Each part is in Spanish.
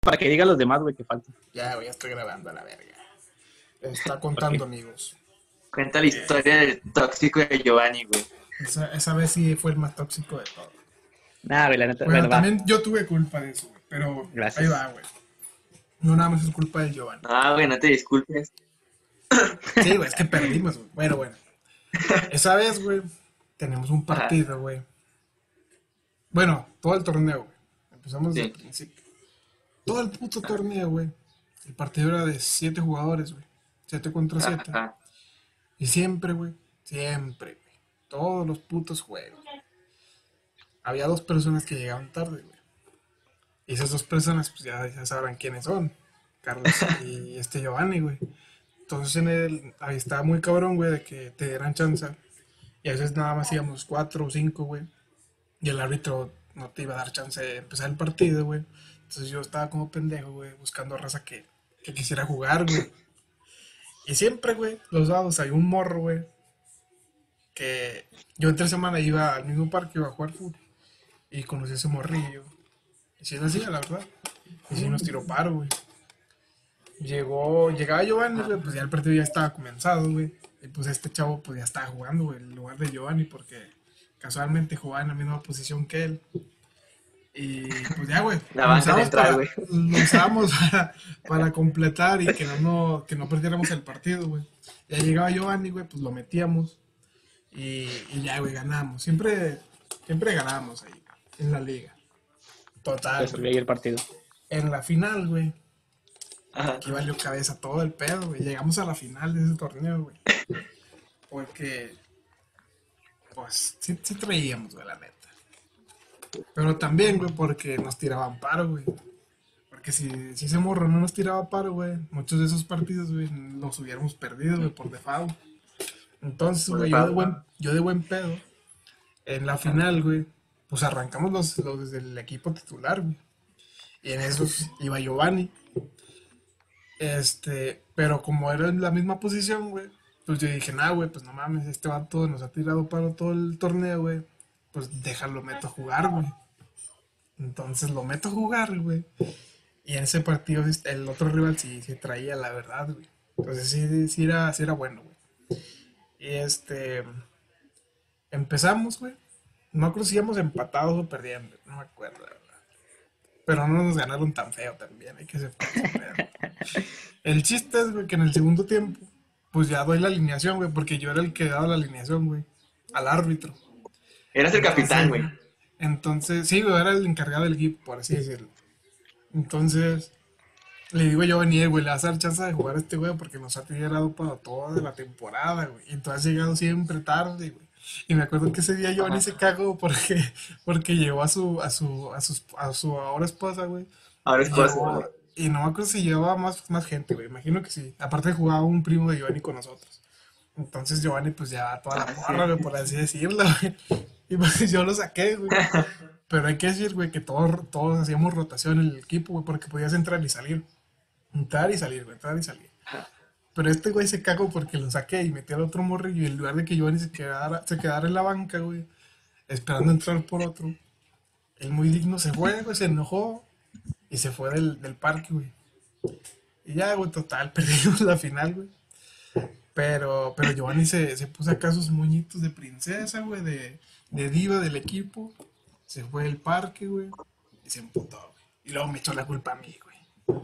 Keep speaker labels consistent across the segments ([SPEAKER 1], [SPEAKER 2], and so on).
[SPEAKER 1] Para que digan los demás, güey, que falta.
[SPEAKER 2] Ya, güey, ya estoy grabando a la verga. Está contando, amigos.
[SPEAKER 3] Cuenta la historia del tóxico de Giovanni, güey.
[SPEAKER 2] Esa, esa vez sí fue el más tóxico de todos.
[SPEAKER 1] Nada, güey, la neta.
[SPEAKER 2] Bueno,
[SPEAKER 1] Bueno, va.
[SPEAKER 2] también yo tuve culpa de eso, güey. Pero
[SPEAKER 1] Gracias.
[SPEAKER 2] ahí va, güey. No nada más es culpa de Giovanni.
[SPEAKER 3] Ah, güey, no te disculpes.
[SPEAKER 2] Sí, güey, es que perdimos, güey. Bueno, bueno. Esa vez, güey, tenemos un partido, güey. Bueno, todo el torneo, güey. Empezamos desde
[SPEAKER 3] Sí.
[SPEAKER 2] el principio. Todo el puto torneo, güey. El partido era de siete jugadores, güey. Siete contra siete. Y siempre, güey, siempre, güey. Todos los putos juegos. Había dos personas que llegaban tarde, güey. Y esas dos personas, pues ya, ya sabrán quiénes son. Carlos y este Giovanni, güey. Entonces en el, ahí estaba muy cabrón, güey, de que te dieran chance. Y a veces nada más íbamos cuatro o cinco, güey. Y el árbitro no te iba a dar chance de empezar el partido, güey. Entonces yo estaba como pendejo, güey, buscando raza que, que quisiera jugar, güey. Y siempre, güey, los dados hay un morro, güey, que yo entre semana iba al mismo parque, iba a jugar fútbol. Y conocí a ese morrillo. Y sí lo hacía, la verdad. Y sí nos tiró paro, güey. Llegó, llegaba Giovanni, güey, pues ya el partido ya estaba comenzado, güey. Y pues este chavo, pues ya estaba jugando, güey, en lugar de Giovanni, porque casualmente jugaba en la misma posición que él. Y pues ya, güey.
[SPEAKER 3] La central,
[SPEAKER 2] para-
[SPEAKER 3] güey.
[SPEAKER 2] Lo usábamos para, para completar y que no, no- que no perdiéramos el partido, güey. Ya llegaba Giovanni, güey, pues lo metíamos. Y, y ya, güey, ganamos. Siempre, siempre ganábamos ahí, en la liga. Total.
[SPEAKER 1] Resolví ahí el partido.
[SPEAKER 2] En la final, güey, aquí valió cabeza todo el pedo, güey. Llegamos a la final de ese torneo, güey. Porque, pues, sí, sí traíamos, güey, la neta. Pero también, güey, porque nos tiraban paro, güey. Porque si, si ese morro no nos tiraba paro, güey, muchos de esos partidos, güey, los hubiéramos perdido, güey, por default. Entonces, güey, yo de,
[SPEAKER 3] default.
[SPEAKER 2] buen, yo de buen pedo, en la final, güey, pues arrancamos los, los desde el equipo titular, güey. Y en esos iba Giovanni. Este, pero como era en la misma posición, güey, pues yo dije, nah, güey, pues no mames, este vato nos ha tirado paro todo el torneo, güey. Pues déjalo, meto a jugar, güey. Entonces lo meto a jugar, güey. Y en ese partido el otro rival sí, sí traía la verdad, güey. Entonces sí, sí era, sí era bueno, güey. Y este, empezamos, güey. No si íbamos empatados o perdiendo, no me acuerdo. Pero no nos ganaron tan feo también, hay que pedo. El chiste es, güey, que en el segundo tiempo, pues ya doy la alineación, güey, porque yo era el que daba la alineación, güey, al árbitro.
[SPEAKER 3] Eras el capitán, güey.
[SPEAKER 2] Entonces, sí, güey, era el encargado del equipo, por así decirlo. Entonces, le digo yo a Daniel, güey, le vas a dar chance de jugar a este güey porque nos ha tirado para toda la temporada, güey. Y tú has llegado siempre tarde, güey. Y me acuerdo que ese día Giovanni
[SPEAKER 3] Ajá.
[SPEAKER 2] se cagó porque, porque llegó a su, a su, a sus- a su ahora esposa, güey.
[SPEAKER 3] Ahora es
[SPEAKER 2] Llevó-
[SPEAKER 3] cosa.
[SPEAKER 2] y no me acuerdo si llevaba más, más gente, güey. Imagino que sí. Aparte jugaba un primo de Giovanni con nosotros. Entonces Giovanni pues ya toda la
[SPEAKER 3] Ah,
[SPEAKER 2] porra, güey, por así decirlo, güey. Y pues yo lo saqué, güey. Pero hay que decir, güey, que todos, todos hacíamos rotación en el equipo, güey, porque podías entrar y salir. Entrar y salir, güey, entrar y salir. Pero este güey se cagó porque lo saqué y metí al otro morrillo y en lugar de que Giovanni se quedara, se quedara en la banca, güey, esperando entrar por otro, el muy digno se fue, güey, se enojó y se fue del, del parque, güey. Y ya, güey, total, perdimos la final, güey. Pero, pero Giovanni se, se puso acá sus moñitos de princesa, güey, de, de diva del equipo. Se fue del parque, güey, y se emputó, güey. Y luego me echó la culpa a mí, güey.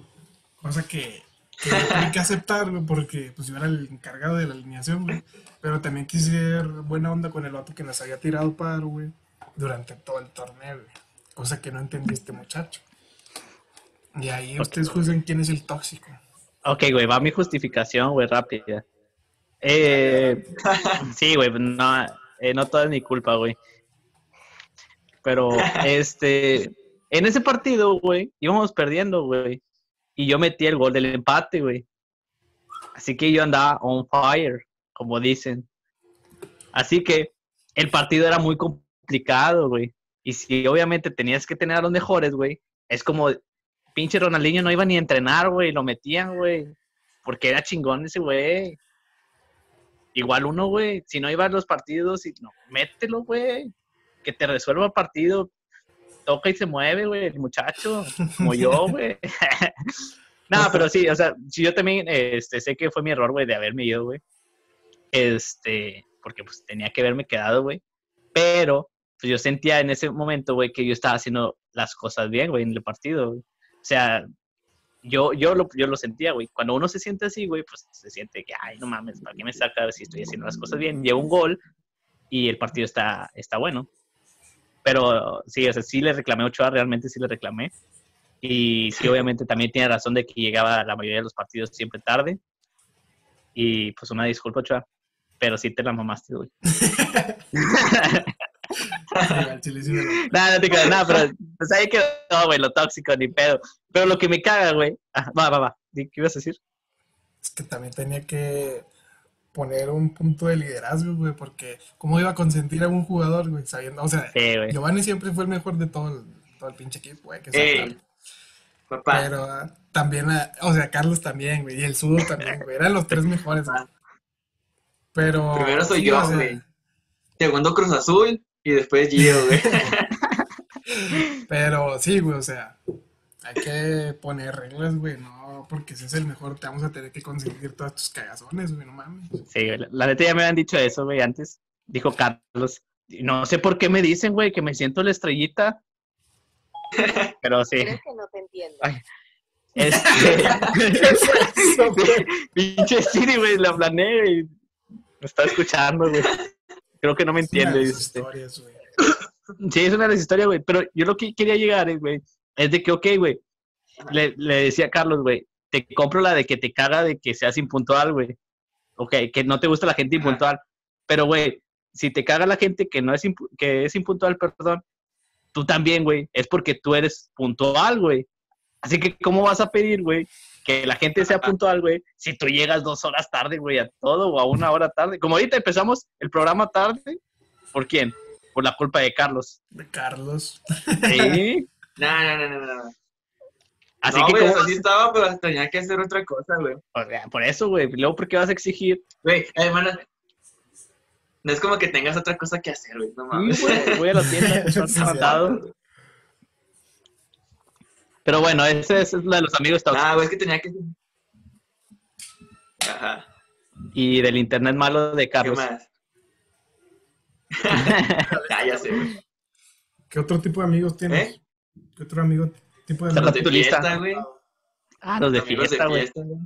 [SPEAKER 2] Cosa que, que tuve que aceptar, güey, porque pues yo era el encargado de la alineación, güey. Pero también quise ser buena onda con el vato que nos había tirado paro, güey, durante todo el torneo, güey. Cosa que no entendí este muchacho. Y ahí ustedes juzgan quién es el tóxico.
[SPEAKER 1] Ok, güey, va mi justificación, güey, rápida. Eh, sí, güey, no, eh, no toda es mi culpa, güey. Pero, este, en ese partido, güey, íbamos perdiendo, güey. Y yo metí el gol del empate, güey. Así que yo andaba on fire, como dicen. Así que el partido era muy complicado, güey. Y si obviamente tenías que tener a los mejores, güey, es como pinche Ronaldinho no iba ni a entrenar, güey, lo metían, güey, porque era chingón ese güey. Igual uno, güey, si no iba a los partidos, no, mételo, güey, que te resuelva el partido, toca y se mueve, güey, el muchacho, como yo, güey. no, pero sí, o sea, si yo también este, sé que fue mi error, güey, de haberme ido, güey. Este, porque pues tenía que haberme quedado, güey. Pero pues yo sentía en ese momento, güey, que yo estaba haciendo las cosas bien, güey, en el partido. güey. O sea, yo, yo, lo, yo lo sentía, güey. Cuando uno se siente así, güey, pues se siente que, ay, no mames, ¿para qué me saca si estoy haciendo las cosas bien? Llevo un gol y el partido está, está bueno. Pero sí, o sea, sí le reclamé a Ochoa, realmente sí le reclamé. Y sí, obviamente también tiene razón de que llegaba la mayoría de los partidos siempre tarde. Y pues una disculpa, Ochoa. Pero sí te la mamaste, güey. Nada, no te creas, nada, pero pues ahí quedó, güey, lo tóxico, ni pedo. Pero lo que me caga, güey. Ajá, Va, va, va. ¿Qué ibas a decir?
[SPEAKER 2] Es que también tenía que poner un punto de liderazgo, güey, porque ¿cómo iba a consentir a un jugador, güey? Sabiendo, o sea,
[SPEAKER 1] Sí.
[SPEAKER 2] Giovanni siempre fue el mejor de todo el, todo el pinche equipo, güey, que
[SPEAKER 3] Ey, papá.
[SPEAKER 2] Pero ah, también, o sea, Carlos también, güey, y el Sudo también, güey, eran los tres mejores, güey. Pero
[SPEAKER 3] Primero soy
[SPEAKER 2] sí,
[SPEAKER 3] yo,
[SPEAKER 2] o sea,
[SPEAKER 3] güey. Segundo Cruz Azul y después Gio, güey.
[SPEAKER 2] Pero sí, güey, o sea, hay que poner reglas, güey, no, porque si es el mejor te vamos a tener que consentir todas tus cagazones, güey, no mames.
[SPEAKER 1] Sí, güey. La, la neta ya me habían dicho eso, güey, antes. Dijo Carlos. No sé por qué me dicen, güey, que me siento la estrellita. Pero sí.
[SPEAKER 4] Creo que no te entiendo.
[SPEAKER 1] Ay, Este. Pinche Siri, güey, la planeé y me está escuchando, güey. Creo que no me entiende.
[SPEAKER 2] Una de sus
[SPEAKER 1] este.
[SPEAKER 2] historias, güey.
[SPEAKER 1] Sí, es una de las historias, güey. Pero yo lo que quería llegar, eh, güey, es de que, ok, güey. Le, le decía a Carlos, güey, te compro la de que te caga de que seas impuntual, güey. Ok, que no te gusta la gente impuntual. Pero, güey, si te caga la gente que no es, impu- que es impuntual, perdón, tú también, güey. Es porque tú eres puntual, güey. Así que, ¿cómo vas a pedir, güey, que la gente sea puntual, güey, si tú llegas dos horas tarde, güey, a todo o a una hora tarde? Como ahorita empezamos el programa tarde, ¿por quién? Por la culpa de Carlos.
[SPEAKER 2] De Carlos.
[SPEAKER 1] Sí.
[SPEAKER 3] No, no, no, no, no.
[SPEAKER 1] Así
[SPEAKER 3] no,
[SPEAKER 1] que,
[SPEAKER 3] güey,
[SPEAKER 1] ¿cómo
[SPEAKER 3] o sea,
[SPEAKER 1] vas-
[SPEAKER 3] sí estaba, pero tenía que hacer otra cosa, güey.
[SPEAKER 1] o sea, por eso, güey. Luego, ¿por qué vas a exigir?
[SPEAKER 3] Güey, hermano, no es como que tengas otra cosa que hacer, güey, no mames.
[SPEAKER 1] güey, voy a la tienda,
[SPEAKER 2] Sí,
[SPEAKER 1] comprar
[SPEAKER 2] sí,
[SPEAKER 1] mandado. Pero bueno, ese es la de los amigos tóxicos.
[SPEAKER 3] Nah, güey, es que tenía que... Ajá,
[SPEAKER 1] Y del internet malo de
[SPEAKER 3] ¿qué
[SPEAKER 1] Carlos.
[SPEAKER 3] más? Ah, ya sé, güey.
[SPEAKER 2] ¿Qué otro tipo de amigos tienes?
[SPEAKER 3] ¿Eh?
[SPEAKER 2] ¿Qué otro amigo, tipo de
[SPEAKER 3] Los
[SPEAKER 2] amigos?
[SPEAKER 3] de fiesta, güey.
[SPEAKER 1] ah, los de
[SPEAKER 3] Amigos
[SPEAKER 1] fiesta, güey.
[SPEAKER 3] fiesta, güey.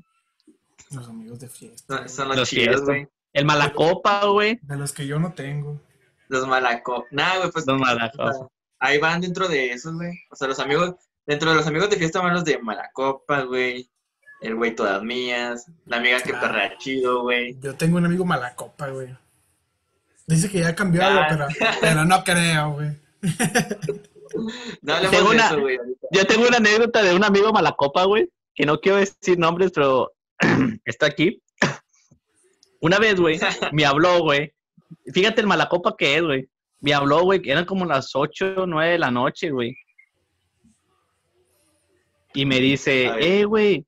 [SPEAKER 2] Los amigos de fiesta.
[SPEAKER 3] Son, son los,
[SPEAKER 1] Los
[SPEAKER 3] chidos,
[SPEAKER 1] fiestas.
[SPEAKER 3] güey.
[SPEAKER 1] El Malacopa, güey.
[SPEAKER 2] De los que yo no tengo.
[SPEAKER 3] Los malacos. Nah, güey, pues.
[SPEAKER 1] Los malacos.
[SPEAKER 3] Ahí van dentro de esos, güey. O sea, los amigos. Dentro de los amigos de fiesta van los de malacopa, güey. El güey todas mías. La amiga que
[SPEAKER 2] Ah.
[SPEAKER 3] perrea chido, güey.
[SPEAKER 2] Yo tengo un amigo malacopa, güey. Dice que ya ha cambiado,
[SPEAKER 3] Ah.
[SPEAKER 2] pero, pero no creo, güey.
[SPEAKER 3] No
[SPEAKER 1] Tengo una-
[SPEAKER 3] eso, güey.
[SPEAKER 1] Yo tengo una anécdota de un amigo Malacopa, güey, que no quiero decir nombres, pero está aquí. Una vez, güey, me habló, güey. Fíjate el Malacopa que es, güey. Me habló, güey, que eran como las 8 o 9 de la noche, güey. Y me dice, eh, güey,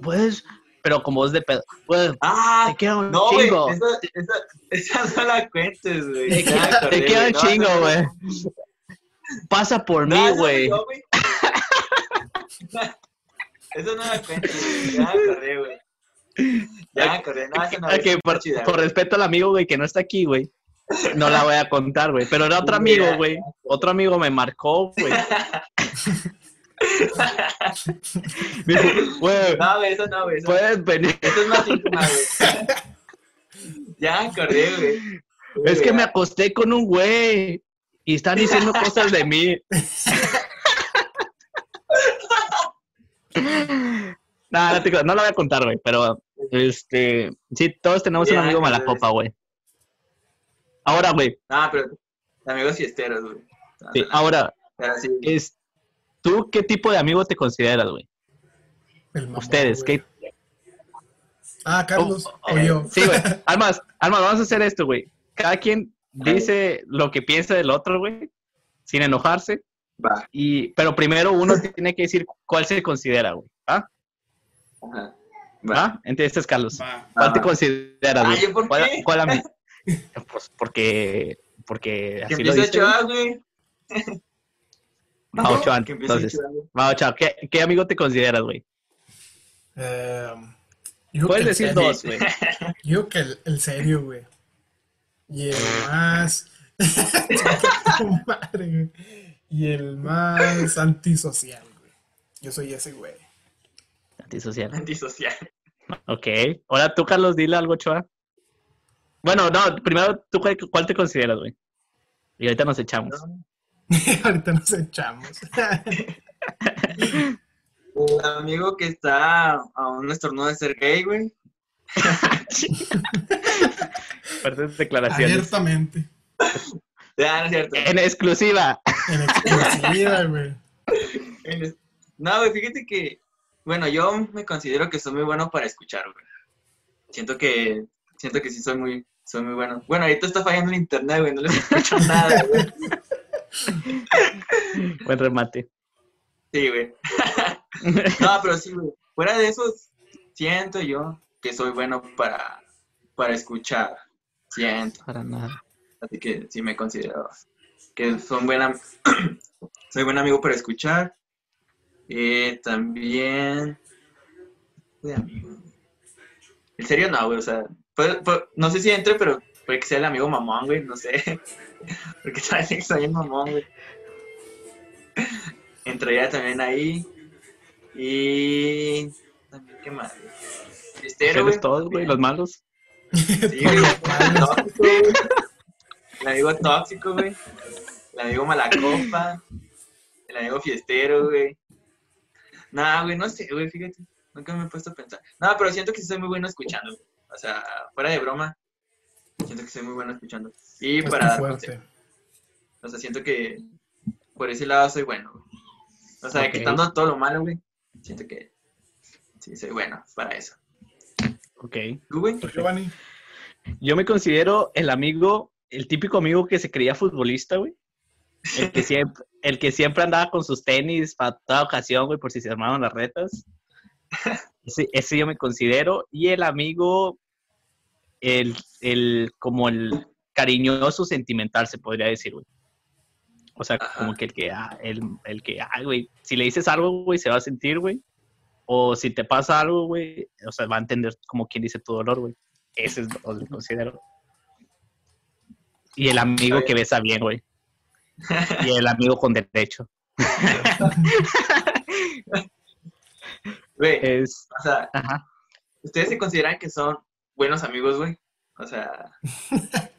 [SPEAKER 1] puedes, pero como voz de pedo, pues,
[SPEAKER 3] Ah,
[SPEAKER 1] te queda un
[SPEAKER 3] no, güey.
[SPEAKER 1] chingo.
[SPEAKER 3] Esa, esa, esa no la cuentes, güey.
[SPEAKER 1] Te, te un chingo,
[SPEAKER 3] no, no.
[SPEAKER 1] Pasa por
[SPEAKER 3] No,
[SPEAKER 1] mí, güey.
[SPEAKER 3] Eso no güey. Ya me acordé, güey. Ya me acordé. No, esa
[SPEAKER 1] por,
[SPEAKER 3] chida,
[SPEAKER 1] respeto al amigo, güey, que no está aquí, güey. No la voy a contar, güey. Pero era otro amigo, güey. Otro amigo me marcó, güey. Me dijo, güey,
[SPEAKER 3] No, güey, eso no, güey. Eso,
[SPEAKER 1] puedes venir.
[SPEAKER 3] eso es más íntima, güey. Ya me acordé, güey.
[SPEAKER 1] Es que me acosté con un güey y están diciendo cosas de mí. No, no, te no la voy a contar, güey, pero este, sí, todos tenemos un amigo
[SPEAKER 3] ya,
[SPEAKER 1] malacopa, güey. Ahora, güey,
[SPEAKER 3] No, pero amigos fiesteros, güey. No,
[SPEAKER 1] sí,
[SPEAKER 3] no,
[SPEAKER 1] ahora,
[SPEAKER 3] sí,
[SPEAKER 1] es, ¿tú qué tipo de amigo te consideras, güey? Ustedes. ¿qué?
[SPEAKER 2] Ah, Carlos.
[SPEAKER 1] Oh,
[SPEAKER 2] o yo.
[SPEAKER 1] Sí, güey. Almas, Almas, vamos a hacer esto, güey. Cada quien dice lo que piensa del otro, güey, sin enojarse.
[SPEAKER 3] Va.
[SPEAKER 1] Y, pero primero uno tiene que decir cuál se considera, güey. ¿Ah?
[SPEAKER 3] Ajá.
[SPEAKER 1] Va. Entonces, Carlos.
[SPEAKER 2] Va.
[SPEAKER 1] ¿Cuál te consideras,
[SPEAKER 3] Ah,
[SPEAKER 1] güey?
[SPEAKER 3] ¿yo por
[SPEAKER 1] ¿Cuál, cuál a mí? Pues porque, porque
[SPEAKER 3] Que
[SPEAKER 1] así lo dice.
[SPEAKER 3] Ochoa, güey.
[SPEAKER 1] Va, Ochoa, entonces.
[SPEAKER 3] Güey.
[SPEAKER 1] Va, Ochoa, ¿qué, ¿qué amigo te consideras, güey?
[SPEAKER 2] Eh,
[SPEAKER 1] Puedes decir
[SPEAKER 2] serio-
[SPEAKER 1] dos, güey.
[SPEAKER 2] Yo que el, el serio, güey. Y el más. Y el más antisocial, güey. Yo soy ese, güey.
[SPEAKER 1] Antisocial.
[SPEAKER 3] Antisocial.
[SPEAKER 1] Ok. Ahora tú, Carlos, dile algo, Ochoa. Bueno, no, primero, ¿tú cuál, cuál te consideras, güey? Y ahorita nos echamos.
[SPEAKER 2] Ahorita nos echamos.
[SPEAKER 3] El amigo que está a un estornudo de ser gay, güey.
[SPEAKER 1] Fuertes declaraciones.
[SPEAKER 2] Abiertamente.
[SPEAKER 3] Ya, no es cierto.
[SPEAKER 1] En exclusiva.
[SPEAKER 2] En exclusiva, güey.
[SPEAKER 3] No, güey, fíjate que, bueno, yo me considero que soy muy bueno para escuchar, güey. Siento que, siento que sí soy muy, soy muy bueno. Bueno, ahorita está fallando el internet, güey, no les escucho nada, güey.
[SPEAKER 1] Buen remate.
[SPEAKER 3] Sí, güey. No, pero sí, güey. Fuera de eso, siento yo que soy bueno para, para escuchar. Siento.
[SPEAKER 1] Para nada.
[SPEAKER 3] Así que sí me considero que son buena, soy buen amigo para escuchar. Eh, también. En serio, no, güey. O sea, no sé si entre, pero puede que sea el amigo mamón, güey. No sé. Porque también extraño el mamón, güey. Entraría también ahí. Y. También, ¿qué más? güey? Fiestero,
[SPEAKER 1] ¿Eres
[SPEAKER 3] güey.
[SPEAKER 1] todos, güey? ¿Los malos?
[SPEAKER 3] Sí, güey. Tóxico, güey. El amigo tóxico, güey. El amigo malacopa. El amigo fiestero, güey. Nah, güey, no sé, güey, fíjate. Nunca me he puesto a pensar. No, pero siento que sí soy muy bueno escuchando. güey. O sea, fuera de broma. Siento que soy muy bueno escuchando. Y
[SPEAKER 2] Es
[SPEAKER 3] para
[SPEAKER 2] fuerte.
[SPEAKER 3] O sea, siento que por ese lado soy bueno. güey. O sea,
[SPEAKER 1] Ok.
[SPEAKER 3] quitando todo lo malo, güey. Siento que sí soy bueno para eso.
[SPEAKER 1] Ok.
[SPEAKER 3] ¿Tú, güey?
[SPEAKER 2] Giovanni.
[SPEAKER 1] Yo me considero el amigo, el típico amigo que se creía futbolista, güey. El que siempre, el que siempre andaba con sus tenis para toda ocasión, güey, por si se armaban las retas. Ese, ese yo me considero. Y el amigo, el, el, como el cariñoso sentimental, se podría decir, güey. O sea,
[SPEAKER 3] Ajá.
[SPEAKER 1] como que el que, ah, el, el que, ay, güey, si le dices algo, güey, se va a sentir, güey. O si te pasa algo, güey, o sea, va a entender como quien dice tu dolor, güey. Ese es lo que considero. Y el amigo que besa bien, güey. Y el amigo con derecho.
[SPEAKER 3] Güey,
[SPEAKER 1] Es,
[SPEAKER 3] o sea,
[SPEAKER 1] ajá.
[SPEAKER 3] ¿ustedes se consideran que son buenos amigos, güey? O sea,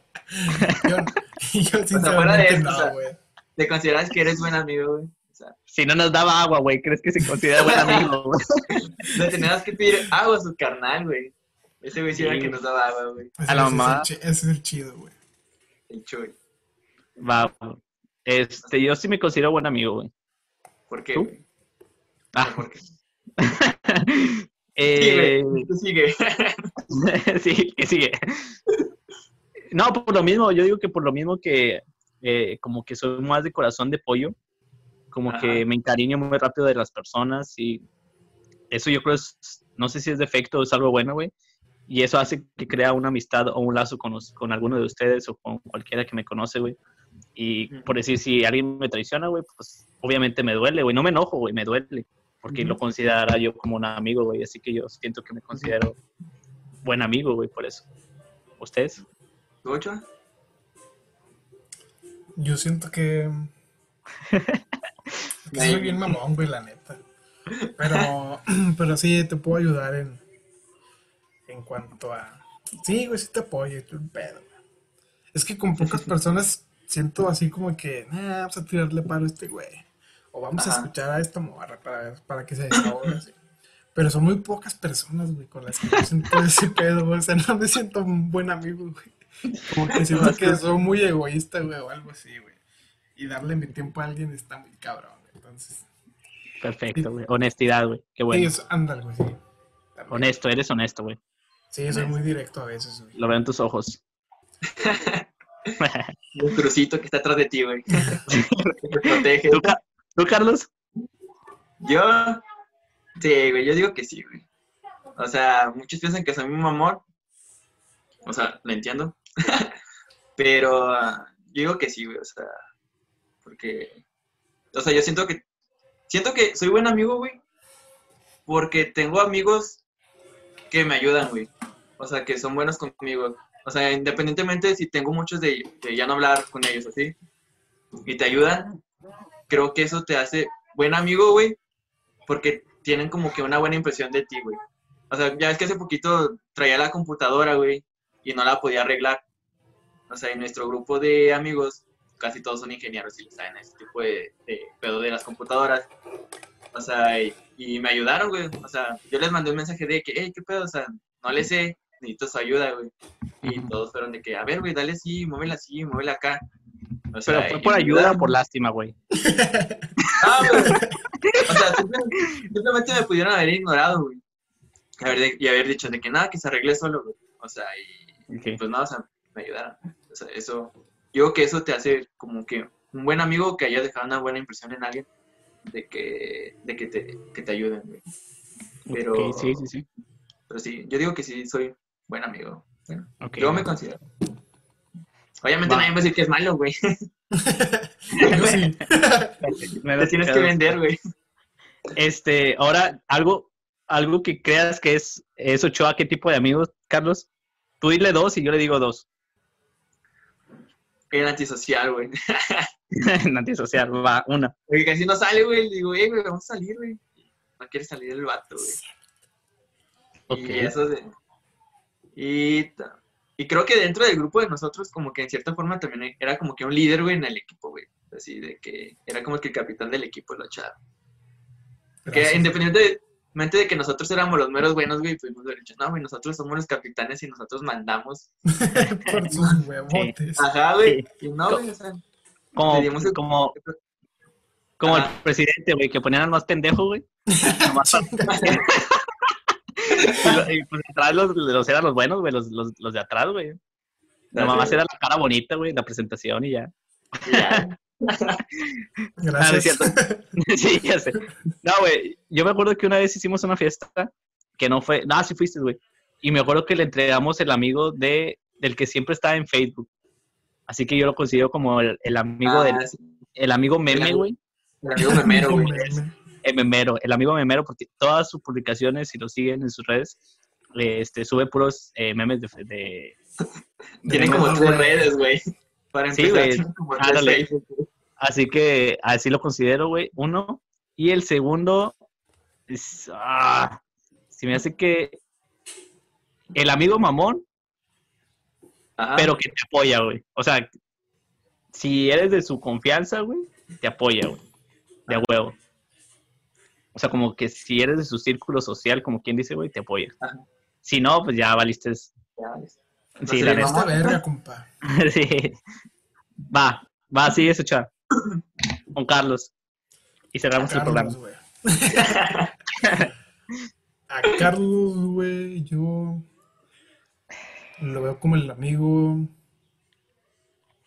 [SPEAKER 2] Yo, yo
[SPEAKER 3] fuera de eso, o sea,
[SPEAKER 2] no.
[SPEAKER 3] ¿te consideras que eres buen amigo, güey? Sea,
[SPEAKER 1] Si no nos daba agua, güey, ¿crees que se considera buen amigo? güey?
[SPEAKER 3] le tenías que pedir agua a su carnal, güey. Ese güey sí era el que nos daba agua, güey.
[SPEAKER 1] A la
[SPEAKER 2] ese es el
[SPEAKER 1] mamá.
[SPEAKER 2] Ese es el chido, güey.
[SPEAKER 3] El Chuy.
[SPEAKER 1] Va. Este, yo sí me considero buen amigo, güey.
[SPEAKER 3] ¿Por qué,
[SPEAKER 1] ¿Tú?
[SPEAKER 3] güey?
[SPEAKER 1] Ah,
[SPEAKER 3] ¿Por qué? Sí,
[SPEAKER 1] eh.
[SPEAKER 3] Tú sigue.
[SPEAKER 1] sí, que sigue. No, por lo mismo, yo digo que por lo mismo que eh, como que soy más de corazón de pollo, como que me encariño muy rápido de las personas y eso yo creo es, no sé si es defecto o es algo bueno, güey. Y eso hace que crea una amistad o un lazo con, los- con alguno de ustedes o con cualquiera que me conoce, güey. Y por decir, si alguien me traiciona, güey, pues obviamente me duele, güey. No me enojo, güey, me duele. Porque lo
[SPEAKER 2] Ujú.
[SPEAKER 1] considera yo como un amigo, güey. Así que yo siento que me considero buen amigo, güey, por eso. ¿Ustedes?
[SPEAKER 3] ¿Tú, Ochoa?
[SPEAKER 2] Yo siento que. soy bien mamón, güey, la neta. Pero, pero sí, te puedo ayudar en. En cuanto a. Sí, güey, sí te apoyo, güey. Es que con pocas personas siento así como que. Nah, vamos a tirarle paro a este güey. O vamos a escuchar a esta morra para, para que se desahogue así. Pero son muy pocas personas, güey, con las que yo siento ese pedo, güey. O sea, no me siento un buen amigo, güey. Como que siento que soy muy egoísta, güey, o algo así, güey. Y darle mi tiempo a alguien está muy cabrón. Entonces,
[SPEAKER 1] Perfecto, güey. Honestidad, güey. Qué bueno.
[SPEAKER 2] sí, ándale, güey, sí.
[SPEAKER 1] Honesto, eres honesto, güey.
[SPEAKER 2] Sí, soy muy directo a veces, güey.
[SPEAKER 1] Lo veo en tus ojos.
[SPEAKER 3] Un crucito que está atrás de ti, güey. Que te protege.
[SPEAKER 1] ¿Tú, Ca- ¿Tú, Carlos?
[SPEAKER 3] Yo, sí, güey, yo digo que sí, güey. O sea, muchos piensan que soy mi amor. O sea, lo entiendo. Pero ah, yo digo que sí, güey, o sea, porque, o sea, yo siento que, siento que soy buen amigo, güey, porque tengo amigos que me ayudan, güey. O sea, que son buenos conmigo. O sea, independientemente si tengo muchos de, de ya no hablar con ellos, así, y te ayudan, creo que eso te hace buen amigo, güey, porque tienen como que una buena impresión de ti, güey. O sea, ya es que hace poquito traía la computadora, güey, y no la podía arreglar. O sea, en nuestro grupo de amigos, casi todos son ingenieros y les saben ese tipo de, de pedo de las computadoras. O sea, y, y me ayudaron, güey. O sea, yo les mandé un mensaje de que, hey, ¿qué pedo? O sea, no le sé, necesito su ayuda, güey. Y todos fueron de que, a ver, güey, dale así, muévela así, muévela acá. O
[SPEAKER 1] Pero
[SPEAKER 3] sea,
[SPEAKER 1] fue
[SPEAKER 3] y
[SPEAKER 1] por ayuda o por lástima, güey.
[SPEAKER 3] Ah, güey. O sea, simple- simplemente me pudieron haber ignorado, güey. Y haber, de- y haber dicho de que nada, que se arregle solo, güey. O sea, y pues nada, o sea, me ayudaron. O sea, eso, yo creo que eso te hace como que un buen amigo que haya dejado una buena impresión en alguien de que, de que te, que te ayuden, güey. Pero,
[SPEAKER 1] sí, sí, sí.
[SPEAKER 3] pero sí, yo digo que sí, soy buen amigo. Bueno, yo me considero. Obviamente nadie va a decir que es malo, güey.
[SPEAKER 2] Yo sí.
[SPEAKER 1] Me
[SPEAKER 3] Te tienes que vender, güey.
[SPEAKER 1] Este, ahora, algo, algo que creas que es, es Ochoa, ¿qué tipo de amigos, Carlos? Tú dile dos y yo le digo dos.
[SPEAKER 3] El antisocial, güey.
[SPEAKER 1] antisocial, va, una.
[SPEAKER 3] Porque casi no sale, güey. Le digo, eh, güey, vamos a salir, güey. No quiere salir el vato, güey.
[SPEAKER 1] Ok.
[SPEAKER 3] Y eso de... Y, y creo que dentro del grupo de nosotros, como que en cierta forma también era como que un líder, güey, en el equipo, güey. Así de que era como que el capitán del equipo, lo echaba. Que
[SPEAKER 2] Gracias.
[SPEAKER 3] Independientemente de que nosotros éramos los meros buenos, güey, pudimos haber dicho, no, güey, nosotros somos los capitanes y nosotros mandamos.
[SPEAKER 2] Por sus huevotes.
[SPEAKER 3] Ajá, güey. Y no, güey, o sea,
[SPEAKER 1] Como,
[SPEAKER 3] el-
[SPEAKER 1] como, como el presidente, güey, que ponían al más pendejo, güey. Y, pues atrás los, los eran los buenos, güey, los, los, los de atrás, güey. Nomás
[SPEAKER 3] Así,
[SPEAKER 1] era la cara bonita, güey, la presentación y ya.
[SPEAKER 3] ya.
[SPEAKER 1] Ah, no es
[SPEAKER 2] Gracias.
[SPEAKER 1] cierto. sí, ya sé. No, güey, yo me acuerdo que una vez hicimos una fiesta que no fue, no, sí fuiste, güey. Y me acuerdo que le entregamos el amigo de, del que siempre estaba en Facebook. Así que yo lo considero como el, el amigo
[SPEAKER 3] Ah,
[SPEAKER 1] del, el amigo meme,
[SPEAKER 3] amigo.
[SPEAKER 1] güey.
[SPEAKER 3] el amigo memero, güey.
[SPEAKER 2] Meme.
[SPEAKER 1] El memero, el amigo memero, porque todas sus publicaciones, si lo siguen en sus redes, este, sube puros eh, memes de, de-
[SPEAKER 3] Tienen como tres redes, güey. Para
[SPEAKER 1] Sí,
[SPEAKER 3] empezar, como.
[SPEAKER 1] Así que así lo considero, güey. Uno. Y el segundo, es, ah, me hace que el amigo mamón,
[SPEAKER 3] Ajá.
[SPEAKER 1] pero que te apoya, güey. O sea, si eres de su confianza, güey, te apoya, güey. De huevo. O sea, como que si eres de su círculo social, como quien dice, güey, te apoya.
[SPEAKER 3] Ajá.
[SPEAKER 1] Si no, pues ya valiste.
[SPEAKER 3] Ya, ves.
[SPEAKER 1] Sí, la neta.
[SPEAKER 2] Verga, compa.
[SPEAKER 1] sí. Va, va, sigue eso, chaval. Con Carlos. Y cerramos el programa.
[SPEAKER 2] Carlos, güey. A Carlos, güey, yo lo veo como el amigo,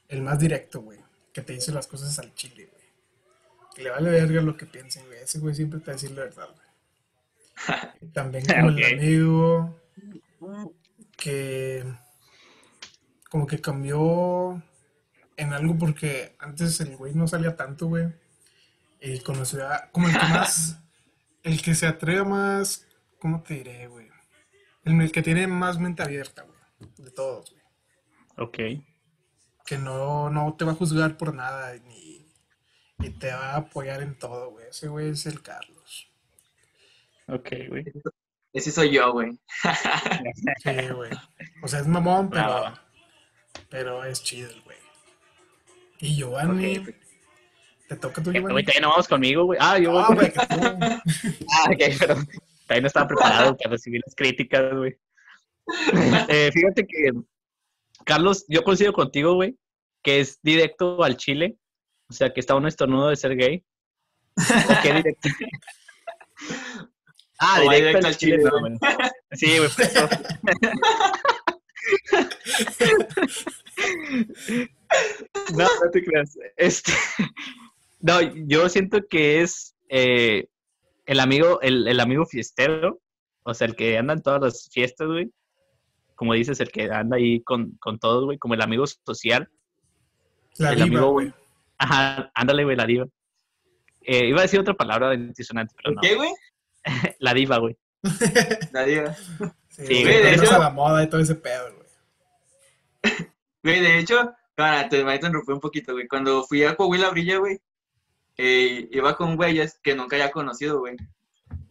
[SPEAKER 2] el más directo, güey, que te dice las cosas al chile, güey. Que le vale verga lo que piensen, güey. Ese güey siempre te va a decir la verdad, güey. También como el amigo que como que cambió en algo porque antes el güey no salía tanto, güey. Y conoció a, como el que más, el que se atreve más, ¿cómo te diré, güey? El, el que tiene más mente abierta, güey, de todos, güey.
[SPEAKER 1] Ok.
[SPEAKER 2] Que no, no te va a juzgar por nada ni, y te va a apoyar en todo, güey. Ese güey es el Carlos.
[SPEAKER 1] Ok, güey.
[SPEAKER 3] Ese soy yo, güey.
[SPEAKER 2] Sí, güey. O sea, es mamón, pero,
[SPEAKER 1] Bravo.
[SPEAKER 2] Pero es chido el güey. Y Giovanni,
[SPEAKER 3] Ok,
[SPEAKER 2] ¿te toca tu
[SPEAKER 1] Eh,
[SPEAKER 2] Giovanni?
[SPEAKER 1] Güey, no vamos conmigo, güey. Ah, yo voy
[SPEAKER 2] Ah,
[SPEAKER 1] con-
[SPEAKER 2] güey, que tú.
[SPEAKER 1] Ah, ok, pero también no estaba preparado para recibir las críticas, güey. Eh, fíjate que, Carlos, yo coincido contigo, güey, que es directo al chile. O sea, que está un estornudo de ser gay. ¿O qué directo? Ah,
[SPEAKER 3] O va
[SPEAKER 1] directo, al chile, no, güey. Sí, güey. No, no te creas. Este, No, yo siento que es eh, el amigo, el, el amigo fiestero, o sea, el que anda en todas las fiestas, güey. Como dices, el que anda ahí con, con todos, güey, como el amigo social.
[SPEAKER 2] La
[SPEAKER 1] el
[SPEAKER 2] diva,
[SPEAKER 1] amigo,
[SPEAKER 2] güey.
[SPEAKER 1] güey. Ajá, ándale, güey, la diva. Eh, iba a decir otra palabra antisonante, pero no.
[SPEAKER 3] ¿Qué, güey?
[SPEAKER 1] La diva, güey.
[SPEAKER 3] La diva.
[SPEAKER 2] Sí,
[SPEAKER 1] Sí,
[SPEAKER 2] güey,
[SPEAKER 3] de hecho-
[SPEAKER 2] a la moda y todo ese pedo, güey.
[SPEAKER 3] Güey, de hecho, para, te interrumpir un poquito, güey. Cuando fui a Coahuila Brilla, güey, eh, iba con güeyes que nunca había conocido, güey.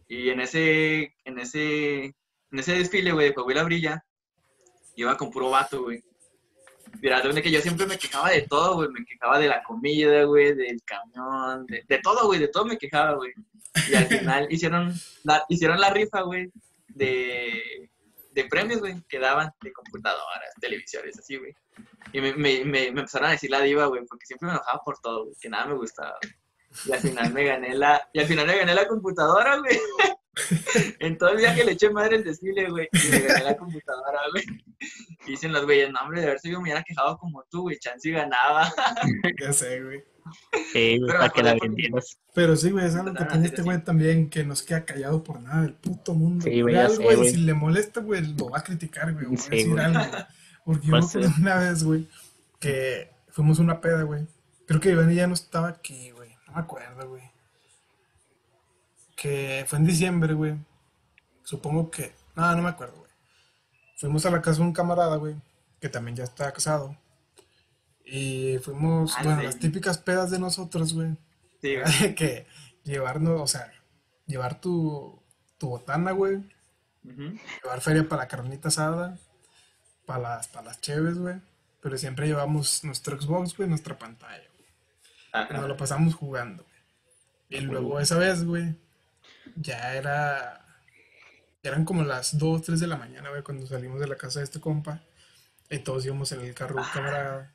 [SPEAKER 3] Y en ese, en ese, en ese desfile, güey, de Coahuila Brilla, iba con puro vato, güey. Mira, de que yo siempre me quejaba de todo, güey. Me quejaba de la comida, güey, del camión, de, de todo, güey, de todo me quejaba, güey. Y al final hicieron la, hicieron la rifa, güey, de, de premios, güey, que daban de computadoras, televisores, así, güey. Y me, me, me, me empezaron a decir la diva, güey, porque siempre me enojaba por todo, güey, que nada me gustaba. Y al final me gané la, y al final me gané la computadora, güey. en todo el viaje le eché madre el desfile, güey, y me gané la computadora, güey. Y dicen los güeyes, no, hombre, de haber sido me hubiera quejado como tú, güey, chance y ganaba.
[SPEAKER 2] Ya sé, güey.
[SPEAKER 1] Sí, güey,
[SPEAKER 3] Pero
[SPEAKER 1] para que la vendieras.
[SPEAKER 2] Pero sí, güey, es algo que tiene
[SPEAKER 3] sí,
[SPEAKER 2] este
[SPEAKER 3] sí.
[SPEAKER 2] güey también, que no se queda callado por nada del puto mundo.
[SPEAKER 1] Sí, güey,
[SPEAKER 2] algo,
[SPEAKER 1] sé,
[SPEAKER 2] si le molesta, güey, lo va a criticar, güey, o va a
[SPEAKER 1] Sí,
[SPEAKER 2] decir
[SPEAKER 1] güey.
[SPEAKER 2] algo, güey. Porque yo me
[SPEAKER 1] Pues,
[SPEAKER 2] acuerdo
[SPEAKER 1] sí.
[SPEAKER 2] una vez, güey, que fuimos a una peda, güey. Creo que Iván ya no estaba aquí, güey. No me acuerdo, güey. Que fue en diciembre, güey. Supongo que... No, no me acuerdo, güey. Fuimos a la casa de un camarada, güey, que también ya está casado. Y fuimos,
[SPEAKER 3] Ah,
[SPEAKER 2] bueno,
[SPEAKER 3] sí.
[SPEAKER 2] las típicas pedas de nosotros, güey.
[SPEAKER 3] Sí, güey.
[SPEAKER 2] que llevarnos, o sea, llevar tu, tu botana, güey, llevar feria para la carnita asada, para las, para las cheves, güey, pero siempre llevamos nuestro Xbox, güey, nuestra pantalla, güey.
[SPEAKER 3] Ajá.
[SPEAKER 2] Nos lo pasamos jugando, güey. Y luego esa vez, güey, ya era, eran como las 2, 3 de la mañana, güey, cuando salimos de la casa de este compa, y todos íbamos en el carro del camarada,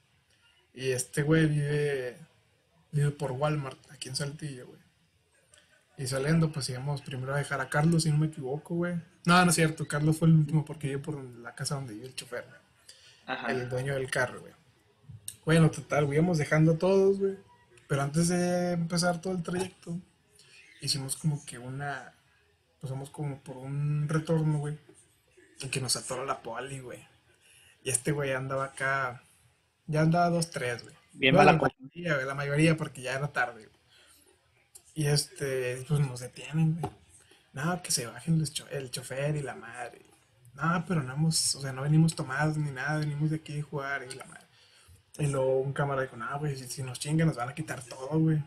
[SPEAKER 2] y este güey vive, vive por Walmart, aquí en Saltillo, güey. Y saliendo, pues íbamos primero a dejar a Carlos, si no me equivoco, güey. No, no es cierto, Carlos fue el último porque vive por la casa donde vive el chofer, güey
[SPEAKER 3] Ajá.
[SPEAKER 2] el dueño del carro, güey. Bueno, total, güey, íbamos dejando a todos, güey. Pero antes de empezar todo el trayecto, hicimos como que una. Pasamos como por un retorno, güey. Y que nos atoró la poli, güey. Y este güey andaba acá. Ya andaba dos, tres, güey.
[SPEAKER 1] Bien mala
[SPEAKER 2] la mayoría, güey, la mayoría, porque ya era tarde, güey. Y este, pues nos detienen, güey. No, que se bajen los cho- el chofer y la madre. No, pero no hemos, o sea, no venimos tomados ni nada, venimos de aquí a jugar y la madre. Y luego un cámara dijo, no, güey, si, si nos chingan nos van a quitar todo, güey.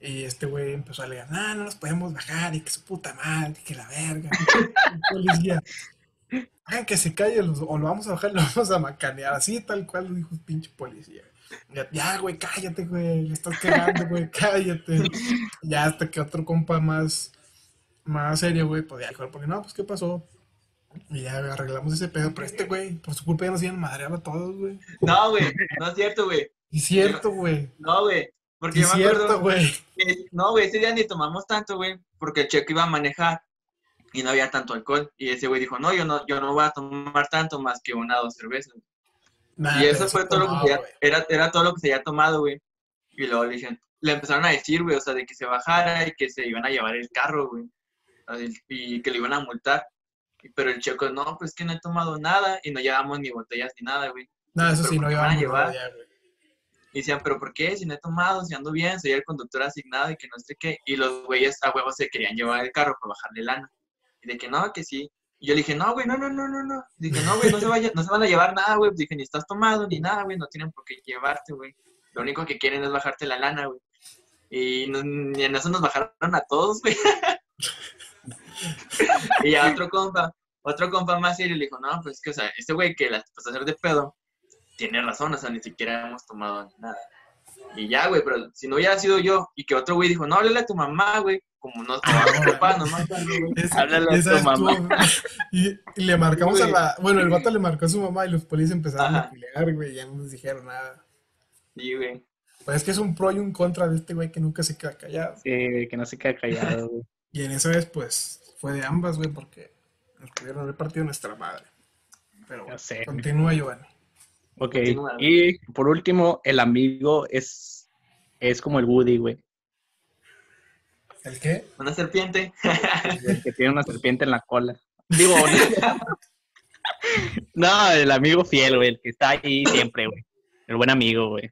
[SPEAKER 2] Y este güey empezó a alegar, no, no nos podemos bajar y que su puta madre, y que la verga. El policía, hagan que se calle los- o lo vamos a bajar y lo vamos a macanear, así tal cual lo dijo el pinche policía. Ya, ya, güey, cállate, güey, le estás cagando, güey, cállate. Ya hasta que otro compa más, más serio, güey, pues ya dijo, porque no, pues, ¿qué pasó? Y ya arreglamos ese pedo, pero este güey, por su culpa ya nos iban a madrear a todos, güey.
[SPEAKER 3] No, güey, no es cierto, güey.
[SPEAKER 2] Y cierto, güey.
[SPEAKER 3] No, güey. Porque
[SPEAKER 2] Y
[SPEAKER 3] yo me
[SPEAKER 2] cierto,
[SPEAKER 3] acuerdo
[SPEAKER 2] güey.
[SPEAKER 3] que- no, güey, ese día ni tomamos tanto, güey, porque el checo iba a manejar y no había tanto alcohol. Y ese güey dijo, no, yo no, yo no voy a tomar tanto más que una o dos cervezas. Y eso fue todo lo que había- era, era todo lo que se había tomado, güey. Y luego le dijeron, le empezaron a decir, güey, o sea, de que se bajara y que se iban a llevar el carro, güey. Y que le iban a multar. Pero el checo, no, pues que no he tomado nada y no llevamos ni botellas ni nada, güey.
[SPEAKER 2] No, eso
[SPEAKER 3] pero
[SPEAKER 2] sí,
[SPEAKER 3] ¿por
[SPEAKER 2] no
[SPEAKER 3] van a
[SPEAKER 2] nada
[SPEAKER 3] llevar? Y decían, pero ¿por qué? Si no he tomado, si ando bien, soy el conductor asignado y que no sé qué. Y los güeyes a huevos se querían llevar el carro para bajarle lana. Y de que no, que sí. Y yo le dije, no, güey, no, no, no, no, no. Dije, no, güey, no se, vaya, no se van a llevar nada, güey. Dije, ni estás tomado ni nada, güey, no tienen por qué llevarte, güey. Lo único que quieren es bajarte la lana, güey. Y, no- en eso nos bajaron a todos, güey. y ya otro compa, otro compa más serio le dijo, no, pues que, o sea, este güey que las pasó a hacer de pedo, tiene razón, o sea, ni siquiera hemos tomado nada. Y ya, güey, pero si no hubiera sido yo y que otro güey dijo, no, háblale a tu mamá, güey, como no, papá, no más, güey.
[SPEAKER 2] Esa-
[SPEAKER 1] Háblale a tu mamá.
[SPEAKER 2] y, y le marcamos a
[SPEAKER 3] Güey.
[SPEAKER 2] la. Bueno, el vato le marcó a su mamá y los policías empezaron a pelear, güey, y ya no nos dijeron nada.
[SPEAKER 3] Sí, güey.
[SPEAKER 2] Pues es que es un pro y un contra de este güey que nunca se queda callado.
[SPEAKER 1] Sí, güey, que no se queda callado, güey.
[SPEAKER 2] Y en esa vez, pues, fue de ambas, güey, porque nos pudieron haber partido nuestra madre. Pero bueno,
[SPEAKER 1] sé, güey.
[SPEAKER 2] continúa, Giovanni.
[SPEAKER 1] Ok,
[SPEAKER 3] Continúa.
[SPEAKER 1] y por último, el amigo es Es como el Woody, güey.
[SPEAKER 2] ¿El qué?
[SPEAKER 3] Una serpiente.
[SPEAKER 1] El que tiene una serpiente en la cola. Digo, no, el amigo fiel, güey, el que está ahí siempre, güey. El buen amigo, güey.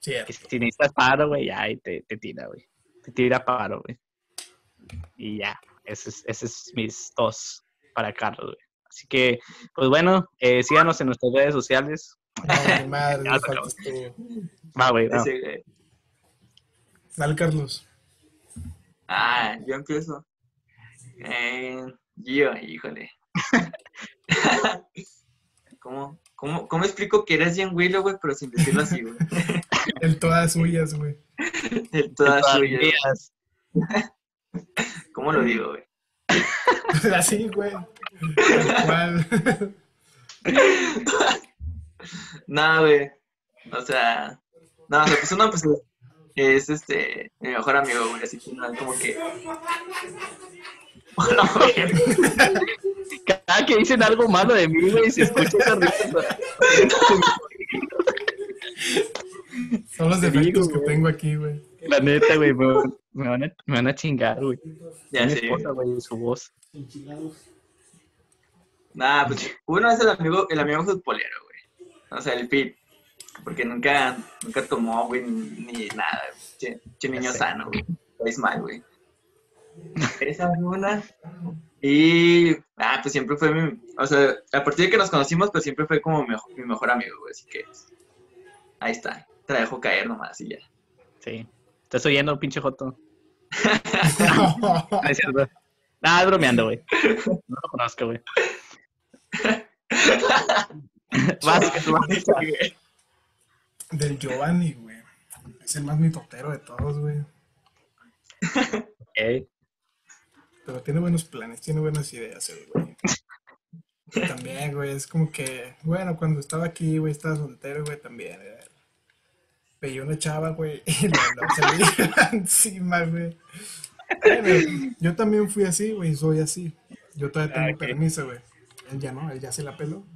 [SPEAKER 1] Que si necesitas paro, güey, ya ahí te, te tira, güey. Te tira paro, güey. Y ya, ese es, ese es mis dos para Carlos, güey. Así que, pues bueno, eh, síganos en nuestras redes sociales.
[SPEAKER 2] Mi madre, tú.
[SPEAKER 1] Va, güey, va.
[SPEAKER 3] Ese, güey.
[SPEAKER 2] Dale, Carlos.
[SPEAKER 3] Ah, yo empiezo. Eh, yo, híjole. ¿Cómo, cómo, ¿Cómo explico que eres Jen Willow, güey, pero sin decirlo así, güey?
[SPEAKER 2] El todas suyas, güey.
[SPEAKER 3] En todas
[SPEAKER 1] Todas
[SPEAKER 3] suyas. ¿Cómo lo digo, güey?
[SPEAKER 2] Así, güey. Tal cual.
[SPEAKER 3] Nada, güey. O sea, no, o sea, pues uno, pues, es este, mi mejor amigo, güey, así que no, es como que.
[SPEAKER 1] Cada que dicen algo malo de mí, güey, se escucha esa risa.
[SPEAKER 2] Son los defectos
[SPEAKER 1] digo,
[SPEAKER 2] que tengo aquí, güey.
[SPEAKER 1] La neta, güey, me, me van a, me van a chingar, güey.
[SPEAKER 3] Ya
[SPEAKER 1] Mi
[SPEAKER 3] sé.
[SPEAKER 1] esposa, güey, su voz.
[SPEAKER 3] Nada, pues uno es el amigo, el amigo futbolero, güey. O sea, el Pit. Porque nunca, nunca tomó, güey, ni, nada. Che, che niño sano, güey. Es mal, güey. Esa es una. Y, ah, pues siempre fue mi, o sea, a partir de que nos conocimos, pues siempre fue como mi, mejor- mi mejor amigo, güey. Así que, ahí está. Te la dejo caer nomás y ya.
[SPEAKER 1] Sí. Estoy oyendo, pinche Joto. No, es cierto. Nah, es bromeando, güey. No lo conozco, güey. Vas, vas.
[SPEAKER 2] Del Giovanni, güey. Es el más mitotero de todos, güey.
[SPEAKER 1] Ok.
[SPEAKER 2] Pero tiene buenos planes, tiene buenas ideas, el güey. También, güey, es como que, bueno, cuando estaba aquí, güey, estaba soltero, güey, también. eh, Veía una chava, güey, y la la encima, güey. Bueno, yo también fui así, güey, soy así. Yo todavía tengo
[SPEAKER 1] Ah,
[SPEAKER 2] permiso, güey. Él ya no, él ya se la peló.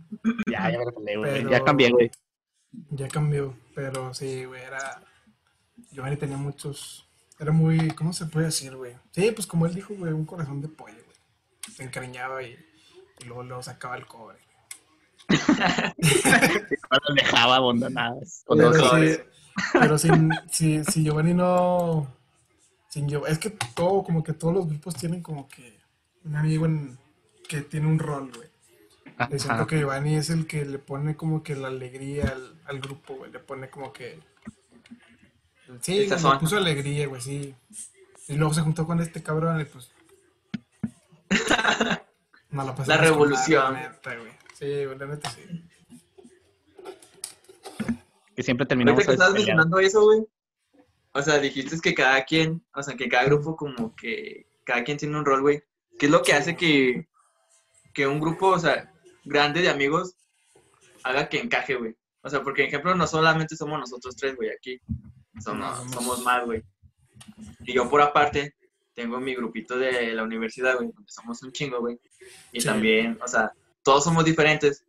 [SPEAKER 1] Ya, ya me lo peleé, güey.
[SPEAKER 2] Pero-
[SPEAKER 1] Ya cambié, güey.
[SPEAKER 2] Ya cambió, pero sí, güey, era. Giovanni tenía muchos. Era muy. ¿Cómo se puede decir, güey? Sí, pues como él dijo, güey, un corazón de pollo, güey. Se encariñaba y, y luego, luego sacaba el cobre.
[SPEAKER 1] Cuando dejaba abandonadas. Con
[SPEAKER 2] Pero,
[SPEAKER 1] dos
[SPEAKER 2] sí, pero sin, si, si Giovanni no. Sin Gio- es que todo, como que todos los grupos tienen como que un amigo en, que tiene un rol, güey. Siento que Giovanni es el que le pone como que la alegría al, al grupo, güey. Le pone como que. Sí, güey, le puso alegría, güey, sí. Y luego se juntó con este cabrón y pues. No la pasamos
[SPEAKER 3] La
[SPEAKER 2] con
[SPEAKER 3] revolución.
[SPEAKER 2] madre, la neta, güey. Sí, güey, la neta sí.
[SPEAKER 1] Que siempre terminamos
[SPEAKER 3] Ahorita que estabas
[SPEAKER 1] peleados.
[SPEAKER 3] mencionando eso, güey. O sea, dijiste que cada quien, o sea, que cada grupo como que cada quien tiene un rol, güey. ¿Qué es lo que hace que, que un grupo, o sea, grande de amigos haga que encaje, güey? O sea, porque, ejemplo, no solamente somos nosotros tres, güey, aquí. Somos,
[SPEAKER 2] No, somos-
[SPEAKER 3] más, güey. Y yo, por aparte, tengo mi grupito de la universidad, güey, donde somos un chingo, güey. Y
[SPEAKER 2] Sí.
[SPEAKER 3] también, o sea, todos somos diferentes,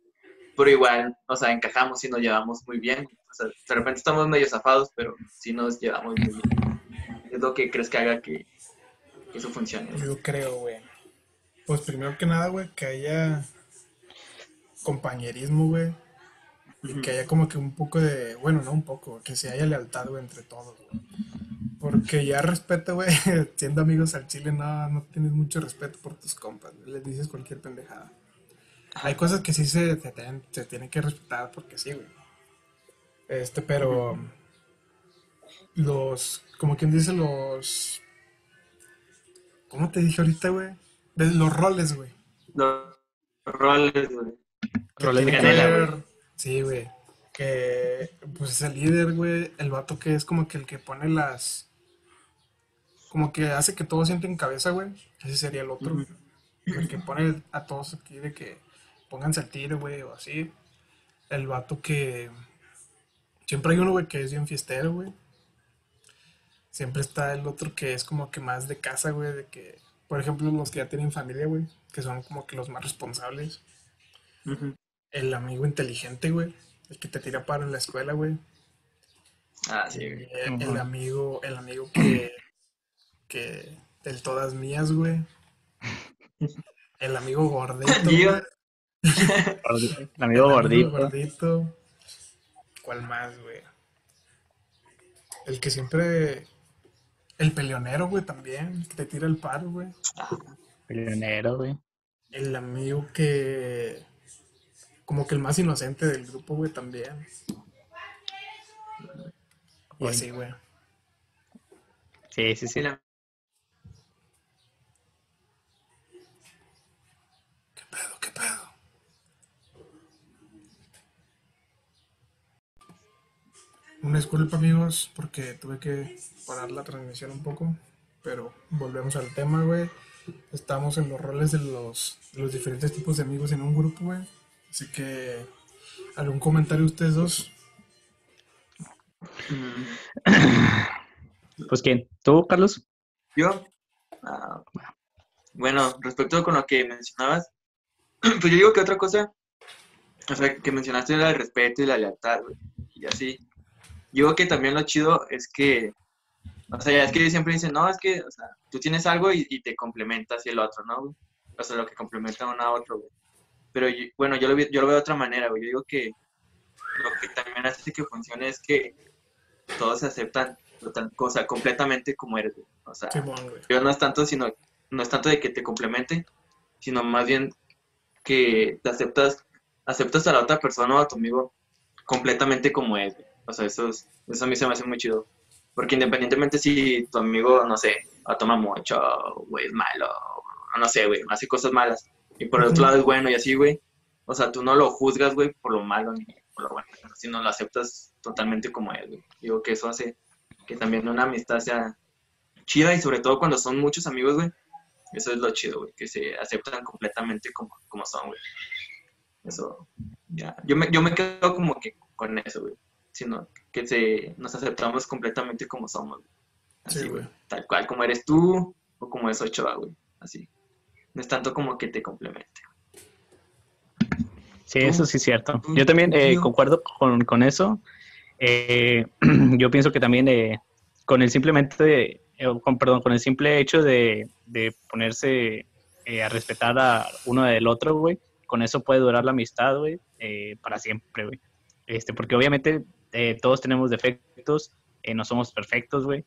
[SPEAKER 3] pero igual, o sea, encajamos y nos llevamos muy bien. O sea, de repente estamos medio zafados, pero sí nos llevamos muy bien. Es lo que crees que haga que, que eso funcione. güey.
[SPEAKER 2] Yo creo, güey. Pues primero que nada, güey, que haya compañerismo, güey. Y que haya como que un poco de, bueno, no un poco, que se haya lealtad, güey, entre todos, güey. Porque ya respeto, güey, siendo amigos al chile, no, no tienes mucho respeto por tus compas, güey, les dices cualquier pendejada. Hay cosas que sí se, se, tienen- se tienen que respetar porque sí, güey. Este, pero los, como quien dice, los, ¿cómo te dije ahorita, güey? De los roles, güey.
[SPEAKER 3] Los roles, güey.
[SPEAKER 1] Roles de canela,
[SPEAKER 2] ver- Sí, güey. Que pues es el líder, güey. El vato que es como que el que pone las. Como que hace que todos sienten cabeza, güey. Ese sería el otro. El que pone a todos aquí de que pónganse al tiro, güey, o así. El vato que. Siempre hay uno, güey, que es bien fiestero, güey. Siempre está el otro que es como que más de casa, güey. De que, por ejemplo, los que ya tienen familia, güey. Que son como que los más responsables el amigo inteligente, güey. El que te tira paro en la escuela, güey.
[SPEAKER 3] Ah, sí, güey.
[SPEAKER 2] El, el amigo, el amigo que, que del todas mías, güey. El amigo gordito. Güey.
[SPEAKER 1] El amigo
[SPEAKER 2] El
[SPEAKER 1] gordito.
[SPEAKER 2] gordito. ¿Cuál más, güey? El que siempre. El peleonero, güey, también. Que te tira el paro, güey.
[SPEAKER 1] Peleonero, güey.
[SPEAKER 2] El amigo que. Como que el más inocente del grupo, güey, también. Y
[SPEAKER 1] Oye.
[SPEAKER 2] así, güey.
[SPEAKER 1] Sí, sí, sí.
[SPEAKER 3] La-
[SPEAKER 2] ¿Qué pedo, qué pedo? Una disculpa, amigos, porque tuve que parar la transmisión un poco. Pero volvemos al tema, güey. Estamos en los roles de los, de los diferentes tipos de amigos en un grupo, güey. Así que, ¿algún comentario ustedes dos?
[SPEAKER 3] Mm,
[SPEAKER 1] Pues quién, ¿tú, Carlos?
[SPEAKER 3] Yo, ah, bueno, respecto con lo que mencionabas, pues yo digo que otra cosa, o sea, que mencionaste era el respeto y la lealtad, güey, y así. Yo digo que también lo chido es que, o sea, es que siempre dicen, no, es que, o sea, tú tienes algo y, y te complementas y el otro, ¿no? güey? O sea, lo que complementa uno a otro, güey. Pero yo- bueno, yo lo, vi- yo lo veo de otra manera, güey. Yo digo que lo que también hace que funcione es que todos se aceptan, total- o sea, completamente como eres, güey. O sea,
[SPEAKER 2] güey.
[SPEAKER 3] pero no es tanto, sino, no es tanto de que te complemente, sino más bien que te aceptas, aceptas a la otra persona o a tu amigo completamente como es. güey. O sea, eso, es- eso a mí se me hace muy chido. Porque independientemente si tu amigo, no sé, toma mucho, güey, es malo, no sé, güey, hace cosas malas. Y por el otro lado es bueno y así, güey. O sea, tú no lo juzgas, güey, por lo malo ni por lo bueno, sino lo aceptas totalmente como es, güey. Digo que eso hace que también una amistad sea chida y sobre todo cuando son muchos amigos, güey. Eso es lo chido, güey, que se aceptan completamente como, como son, güey. Eso, ya. Yo me, yo me quedo como que con eso, güey. Sino que se, nos aceptamos completamente como somos, güey. Así,
[SPEAKER 2] Sí,
[SPEAKER 3] güey.
[SPEAKER 2] güey.
[SPEAKER 3] Tal cual como eres tú o como es Ochoa, güey. Así. No es tanto como que te complemente.
[SPEAKER 1] Sí, eso sí es cierto. Yo también eh, concuerdo con, con eso. Eh, yo pienso que también eh, con el simplemente, con, perdón, con el simple hecho de, de ponerse a respetar a uno del otro, güey, con eso puede durar la amistad, güey, eh, para siempre, güey. Este, porque obviamente todos tenemos defectos, no somos perfectos, güey.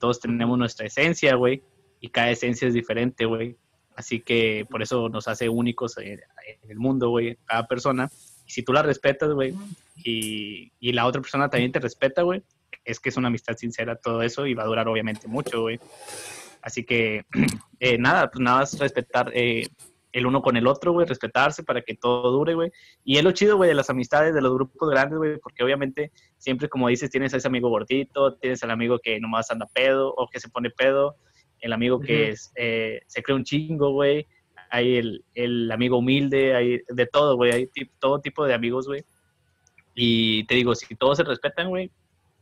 [SPEAKER 1] Todos tenemos nuestra esencia, güey, y cada esencia es diferente, güey. Así que por eso nos hace únicos eh, en el mundo, güey, cada persona. Y si tú la respetas, güey, y, y la otra persona también te respeta, güey, es que es una amistad sincera todo eso y va a durar obviamente mucho, güey. Así que, eh, nada, pues nada más respetar eh, el uno con el otro, güey, respetarse para que todo dure, güey. Y es lo chido, güey, de las amistades, de los grupos grandes, güey, porque obviamente siempre, como dices, tienes a ese amigo gordito, tienes al amigo que nomás anda pedo o que se pone pedo, el amigo que es, eh, se cree un chingo, güey. Hay el, el amigo humilde, hay de todo, güey. Hay todo tipo de amigos, güey. Y te digo, si todos se respetan, güey,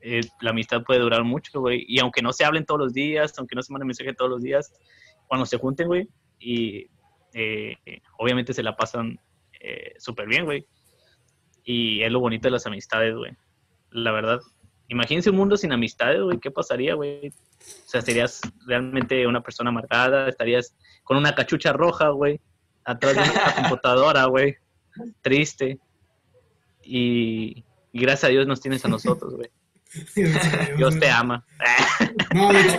[SPEAKER 1] eh, la amistad puede durar mucho, güey. Y aunque no se hablen todos los días, aunque no se manden mensajes todos los días, cuando se junten, güey, y eh, obviamente se la pasan súper bien, güey. Y es lo bonito de las amistades, güey. La verdad. Imagínense un mundo sin amistades, güey. ¿Qué pasaría, güey? O sea, serías realmente una persona amargada, estarías con una cachucha roja, güey, atrás de una computadora, güey, triste. Y, y gracias a Dios nos tienes a nosotros, güey. Dios te ama.
[SPEAKER 2] No, de hecho,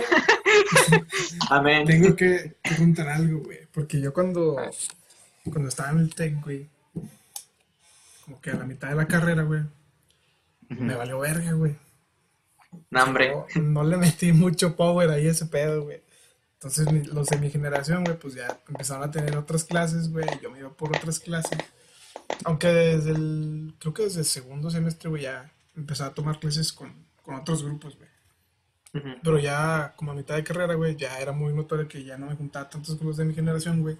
[SPEAKER 3] Amén.
[SPEAKER 2] tengo que, que contar algo, güey. Porque yo cuando, cuando estaba en el TEC, güey, como que a la mitad de la carrera, güey, me valió verga, güey.
[SPEAKER 3] No, hombre.
[SPEAKER 2] No, no le metí mucho power ahí a ese pedo, güey. Entonces los de mi generación, güey, pues ya empezaron a tener otras clases, güey. Yo me iba por otras clases. Aunque desde el, creo que desde el segundo semestre, güey, ya empecé a tomar clases con, con otros grupos, güey. Pero ya como a mitad de carrera, güey, ya era muy notorio que ya no me juntaba tantos con los de mi generación, güey.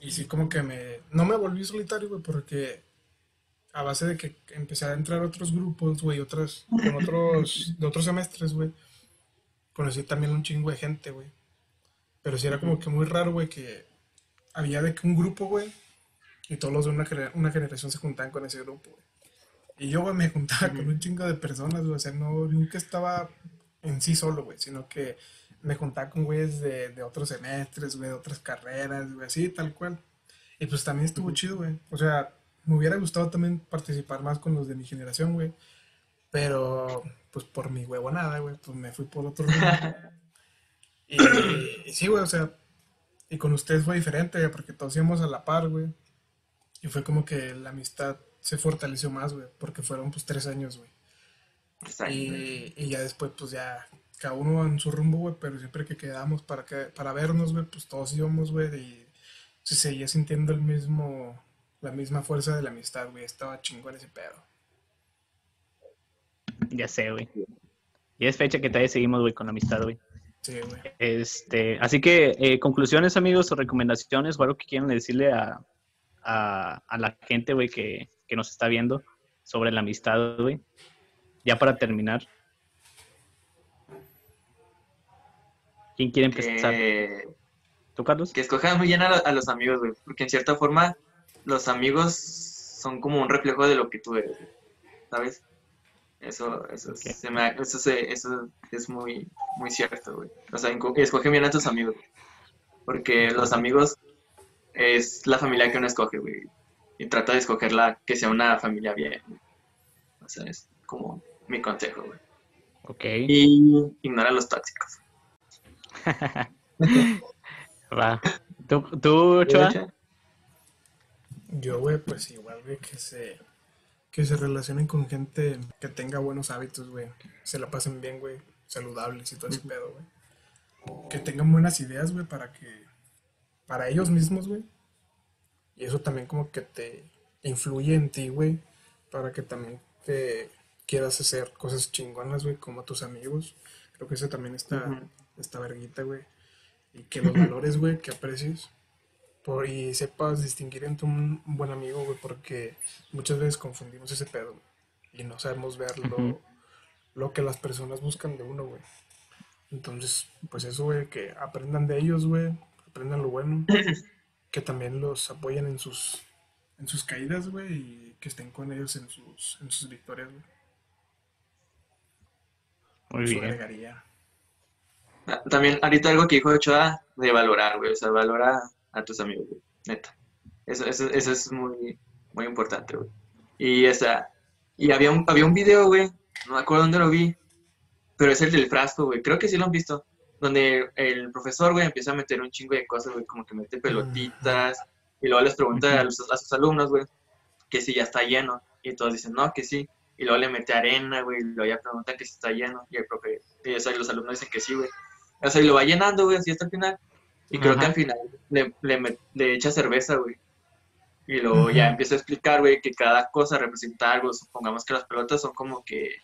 [SPEAKER 2] Y sí como que me... No me volví solitario, güey, porque a base de que empecé a entrar a otros grupos, güey, otras, con otros, de otros semestres, güey, conocí también un chingo de gente, güey. Pero sí era como que muy raro, güey, que había de que un grupo, güey, y todos los de una, una generación se juntaban con ese grupo, güey. Y yo, güey, me juntaba con un chingo de personas, güey. O sea, no, nunca estaba en sí solo, güey, sino que me juntaba con güeyes de, de otros semestres, güey, de otras carreras, güey, así, tal cual. Y pues también estuvo chido, güey. O sea, me hubiera gustado también participar más con los de mi generación, güey. Pero, pues por mi huevonada, güey, pues me fui por otro rumbo. y, y sí, güey, o sea, y con ustedes fue diferente, güey, porque todos íbamos a la par, güey. Y fue como que la amistad se fortaleció más, güey, porque fueron pues tres años, güey. Y, y ya después, pues ya, cada uno en su rumbo, güey, pero siempre que quedamos para, que, para vernos, güey, pues todos íbamos, güey, y se seguía sintiendo el mismo, la misma fuerza de la amistad, güey. Estaba chingón ese pedo.
[SPEAKER 1] Ya sé, güey. Y es fecha que todavía seguimos, güey, con la amistad, güey.
[SPEAKER 2] Sí, güey.
[SPEAKER 1] Este, así que, eh, conclusiones, amigos, o recomendaciones, o algo que quieran decirle a, a, a la gente, güey, que, que nos está viendo sobre la amistad, güey. Ya para terminar. ¿Quién quiere empezar?
[SPEAKER 3] Que,
[SPEAKER 1] ¿Tú, Carlos?
[SPEAKER 3] que escojan muy bien a los amigos, güey. Porque en cierta forma, los amigos son como un reflejo de lo que tú eres, ¿sabes? Eso, eso, se me ha- eso, se- eso es muy, muy cierto, güey. O sea, escoge bien a tus amigos. Porque los amigos es la familia que uno escoge, güey. Y trata de escogerla que sea una familia bien. güey. O sea, es como mi consejo, güey.
[SPEAKER 1] Ok.
[SPEAKER 3] Y ignora a los tóxicos.
[SPEAKER 1] Va. ¿Tú, tú Ochoa?
[SPEAKER 2] Yo, güey, pues igual, güey, que se, que se relacionen con gente que tenga buenos hábitos, güey. Se la pasen bien, güey, saludables y todo ese pedo, güey. Que tengan buenas ideas, güey, para que, para ellos mismos, güey. Y eso también como que te influye en ti, güey, para que también te quieras hacer cosas chingonas, güey, como tus amigos. Creo que eso también está,
[SPEAKER 3] Ujú.
[SPEAKER 2] está verguita, güey. Y que los valores, güey, que aprecies por, y sepas distinguir entre un, buen amigo, güey, porque muchas veces confundimos ese pedo, güey, y no sabemos ver lo, que las personas buscan de uno, güey. Entonces, pues eso, güey, que aprendan de ellos, güey, aprendan lo bueno, que también los apoyen en sus, en sus caídas, güey, y que estén con ellos en sus, en sus victorias, güey.
[SPEAKER 1] Muy bien.
[SPEAKER 2] agregaría.
[SPEAKER 3] Ah, También ahorita algo que dijo Ochoa de valorar, güey. O sea, valora a tus amigos, güey. Neta. Eso, eso, eso es muy, muy importante, güey. Y esa, y había un, había un video, güey. No me acuerdo dónde lo vi. Pero es el del frasco, güey. Creo que sí lo han visto. Donde el profesor, güey, empieza a meter un chingo de cosas, güey. Como que mete pelotitas. Y luego les pregunta a, los- a sus alumnos, güey, que si ya está lleno. Y todos dicen, no, que sí. Y luego le mete arena, güey. Y luego ya preguntan que si está lleno. Y el profe, y, o sea, los alumnos dicen que sí, güey. O sea, y lo va llenando, güey, así hasta el final. Y creo
[SPEAKER 1] Ajá.
[SPEAKER 3] que al final le, le, le echa cerveza, güey. Y luego ya empieza a explicar, güey, que cada cosa representa algo. Supongamos que las pelotas son como que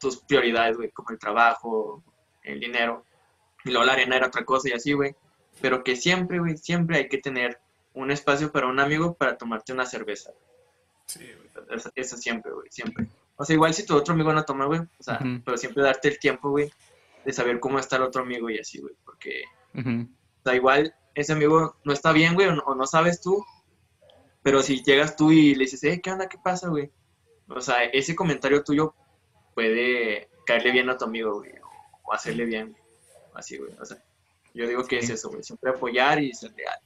[SPEAKER 3] tus prioridades, güey, como el trabajo, el dinero. Y luego la arena era otra cosa y así, güey. Pero que siempre, güey, siempre hay que tener un espacio para un amigo para tomarte una cerveza.
[SPEAKER 2] Sí, güey.
[SPEAKER 3] Eso, eso siempre, güey, siempre. O sea, igual si tu otro amigo no toma, güey, o sea,
[SPEAKER 1] Ujú.
[SPEAKER 3] pero siempre darte el tiempo, güey, de saber cómo está el otro amigo y así, güey, porque,
[SPEAKER 1] Ujú.
[SPEAKER 3] o sea, igual ese amigo no está bien, güey, o no, o no sabes tú, pero si llegas tú y le dices, eh, ¿qué onda? ¿Qué pasa, güey? O sea, ese comentario tuyo puede caerle bien a tu amigo, güey, o hacerle bien, así, güey, o sea, yo digo que es eso, güey, siempre apoyar y ser leal.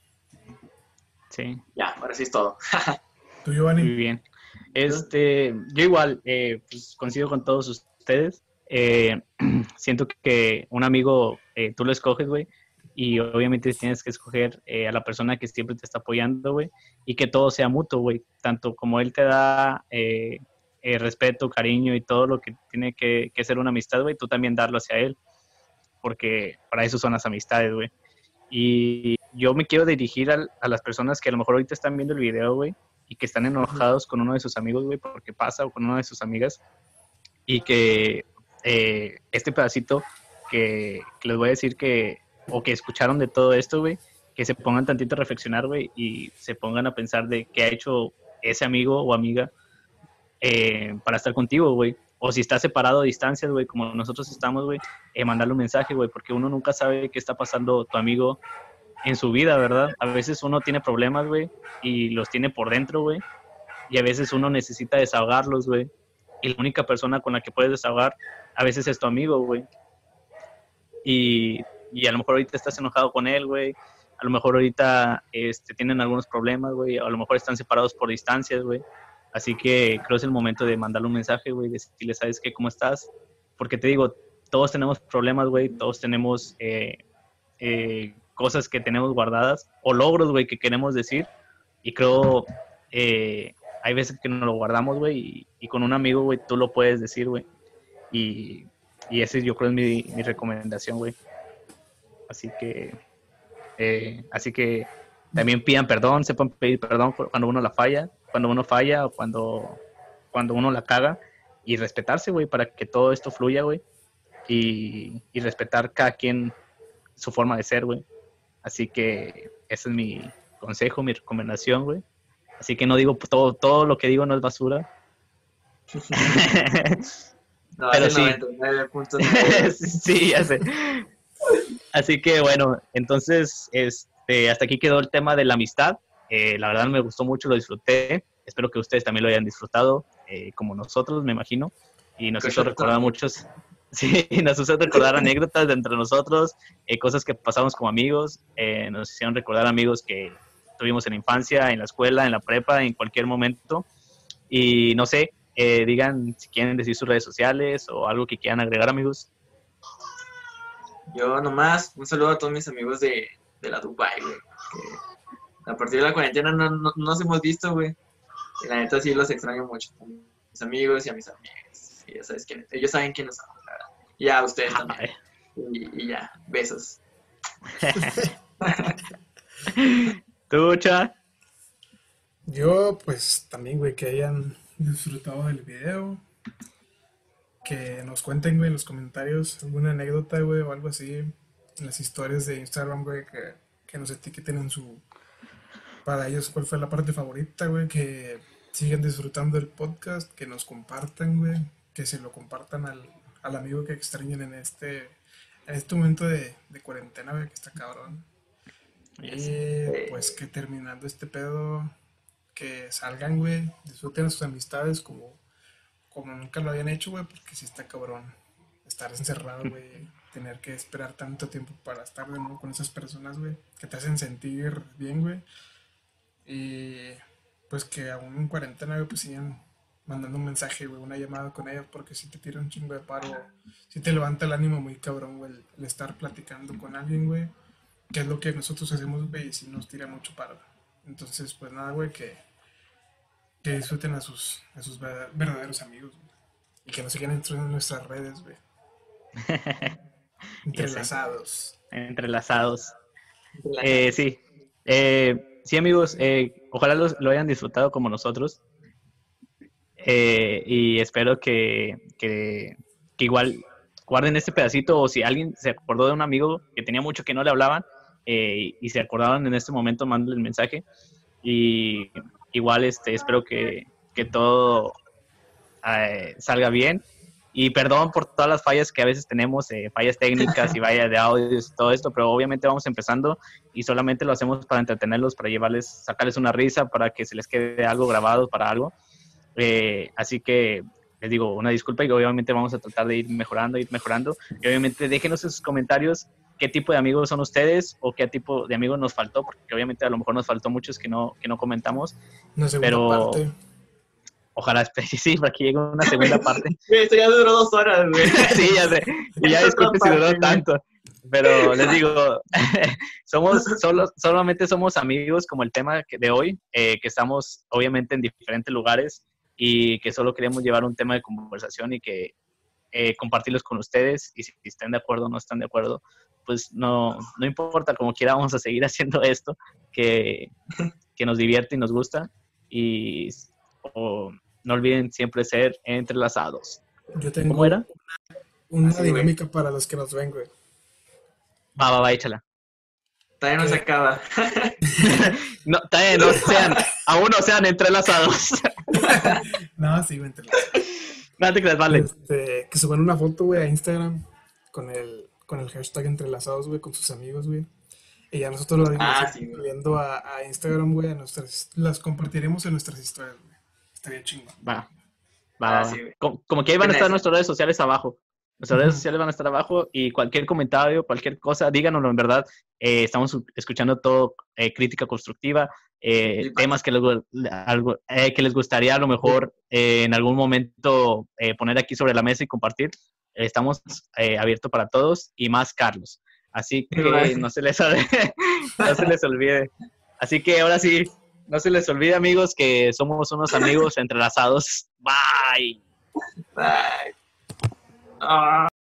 [SPEAKER 1] Sí.
[SPEAKER 3] Ya, ahora sí es todo.
[SPEAKER 2] Tú,
[SPEAKER 1] Muy
[SPEAKER 2] Giovanni,
[SPEAKER 1] bien. Este, yo igual, eh, pues coincido con todos ustedes. Eh, siento que un amigo, eh, tú lo escoges, güey, y obviamente tienes que escoger eh, a la persona que siempre te está apoyando, güey, y que todo sea mutuo, güey, tanto como él te da eh, eh, respeto, cariño y todo lo que tiene que, que ser una amistad, güey, tú también darlo hacia él, porque para eso son las amistades, güey. Y yo me quiero dirigir al- a las personas que a lo mejor ahorita están viendo el video, güey, y que están enojados con uno de sus amigos, güey, porque pasa, o con una de sus amigas, y que eh, este pedacito que, que les voy a decir que, o que escucharon de todo esto, güey, que se pongan tantito a reflexionar, güey, y se pongan a pensar de qué ha hecho ese amigo o amiga eh, para estar contigo, güey. O si está separado a distancias, güey, como nosotros estamos, güey, eh, mandarle un mensaje, güey, porque uno nunca sabe qué está pasando tu amigo en su vida, ¿verdad? A veces uno tiene problemas, güey, y los tiene por dentro, güey, y a veces uno necesita desahogarlos, güey, y la única persona con la que puedes desahogar a veces es tu amigo, güey. Y, y a lo mejor ahorita estás enojado con él, güey. A lo mejor ahorita este, tienen algunos problemas, güey. A lo mejor están separados por distancias, güey. Así que creo es el momento de mandarle un mensaje, güey, decirle, ¿sabes qué? ¿Cómo estás? Porque te digo, todos tenemos problemas, güey. Todos tenemos eh, eh, cosas que tenemos guardadas o logros, güey, que queremos decir. Y creo, eh, hay veces que no lo guardamos, güey, y, y, con un amigo, güey, tú lo puedes decir, güey. Y, y ese yo creo es mi, mi recomendación, güey. Así que, eh, así que también pidan perdón, sepan pedir perdón cuando uno la falla, cuando uno falla o cuando, cuando uno la caga y respetarse, güey, para que todo esto fluya, güey. Y, y respetar cada quien su forma de ser, güey. Así que ese es mi consejo, mi recomendación, güey. Así que no digo todo, todo lo que digo no es basura.
[SPEAKER 3] no, Pero sí. 99.9.
[SPEAKER 1] sí, ya sé. Así que bueno, entonces este, hasta aquí quedó el tema de la amistad. Eh, la verdad me gustó mucho, lo disfruté. Espero que ustedes también lo hayan disfrutado, eh, como nosotros, me imagino. Y nos hizo recordar muchos, sí, nos hizo recordar anécdotas de entre nosotros, eh, cosas que pasamos como amigos. Eh, nos hicieron recordar amigos que tuvimos en la infancia, en la escuela, en la prepa, en cualquier momento. Y no sé, eh, digan si quieren decir sus redes sociales o algo que quieran agregar, amigos.
[SPEAKER 3] Yo nomás, un saludo a todos mis amigos de, de la Dubai, güey. Que a partir de la cuarentena no, no, no nos hemos visto, güey. Y la neta sí los extraño mucho. A mis amigos y a mis amigas. Y ya sabes quién, ellos saben quiénes son, la verdad. Y a ustedes también. Y, y ya, besos.
[SPEAKER 1] ¿Tú, Cha?
[SPEAKER 2] Yo, pues también, güey, que hayan disfrutado del video. Que nos cuenten, güey, en los comentarios alguna anécdota, güey, o algo así. En las historias de Instagram, güey, que, que nos etiqueten en su. Para ellos, cuál fue la parte favorita, güey. Que sigan disfrutando del podcast, que nos compartan, güey. Que se lo compartan al, al amigo que extrañen en este, en este momento de, de cuarentena, güey, que está cabrón. Y pues que terminando este pedo, que salgan, güey, disfruten sus amistades como, como nunca lo habían hecho, güey, porque sí está cabrón estar encerrado, güey, tener que esperar tanto tiempo para estar de nuevo con esas personas, güey, que te hacen sentir bien, güey. Y pues que aún en cuarentena, güey, pues sigan mandando un mensaje, güey, una llamada con ellos, porque si te tira un chingo de paro, si te levanta el ánimo muy cabrón, güey, el, el estar platicando con alguien, güey que es lo que nosotros hacemos, güey, y si nos tira mucho paro. Entonces, pues nada, güey, que, que disfruten a sus, a sus verdaderos amigos, güey. Y que nos sigan en nuestras redes, güey. Entrelazados.
[SPEAKER 1] Entrelazados. Eh, sí. Eh, sí, amigos, eh, ojalá los, lo hayan disfrutado como nosotros. y espero que, que, que igual guarden este pedacito o si alguien se acordó de un amigo que tenía mucho que no le hablaban eh, y se acordaban en este momento, mándenle el mensaje. Y igual este, espero que, que todo eh, salga bien. Y perdón por todas las fallas que a veces tenemos, eh, fallas técnicas y fallas de audio y todo esto, pero obviamente vamos empezando y solamente lo hacemos para entretenerlos, para llevarles, sacarles una risa, para que se les quede algo grabado para algo. Eh, así que les digo una disculpa y obviamente vamos a tratar de ir mejorando, ir mejorando. Y obviamente déjenos en sus comentarios qué tipo de amigos son ustedes o qué tipo de amigos nos faltó, porque obviamente a lo mejor nos faltó muchos que no, que no comentamos.
[SPEAKER 2] Una segunda
[SPEAKER 1] pero
[SPEAKER 2] parte.
[SPEAKER 1] ojalá sí, para que llegue una segunda parte.
[SPEAKER 3] Esto ya duró dos horas, güey.
[SPEAKER 1] sí, ya sé. Y ya disculpe si duró tanto. Pero les digo, somos solo, solamente somos amigos como el tema de hoy, eh, que estamos obviamente en diferentes lugares y que solo queremos llevar un tema de conversación y que eh, compartirlos con ustedes y si están de acuerdo o no están de acuerdo, pues no, no importa, como quiera vamos a seguir haciendo esto, que, que nos divierte y nos gusta y o, no olviden siempre ser entrelazados.
[SPEAKER 2] Yo tengo
[SPEAKER 1] ¿Cómo era?
[SPEAKER 2] una dinámica para los que nos ven, güey.
[SPEAKER 1] Va, va, va, échala.
[SPEAKER 3] Todavía no se acaba.
[SPEAKER 1] No, todavía no sean, aún no sean entrelazados.
[SPEAKER 2] No, sí, entrelazados.
[SPEAKER 1] No te creas, vale.
[SPEAKER 2] Este, que suban una foto, güey, a Instagram con el, con el hashtag entrelazados, güey, con sus amigos, güey. Y ya nosotros lo haremos
[SPEAKER 3] Ah, sí,
[SPEAKER 2] subiendo a, a Instagram, güey, a nuestras, las compartiremos en nuestras historias, güey. Estaría chingo.
[SPEAKER 1] Va. Va,
[SPEAKER 3] Ah,
[SPEAKER 1] va.
[SPEAKER 3] sí,
[SPEAKER 1] como, como que ahí van a estar nuestras redes sociales abajo. Nuestras redes sociales van a estar abajo y cualquier comentario, cualquier cosa, díganoslo en verdad. Eh, estamos escuchando todo, eh, crítica constructiva, eh, temas que les, algo, eh, que les gustaría a lo mejor eh, en algún momento eh, poner aquí sobre la mesa y compartir. Estamos abiertos para todos y más Carlos. Así que no se les, no se les olvide. Así que ahora sí, no se les olvide amigos que somos unos amigos entrelazados. Bye.
[SPEAKER 3] Bye. Ah.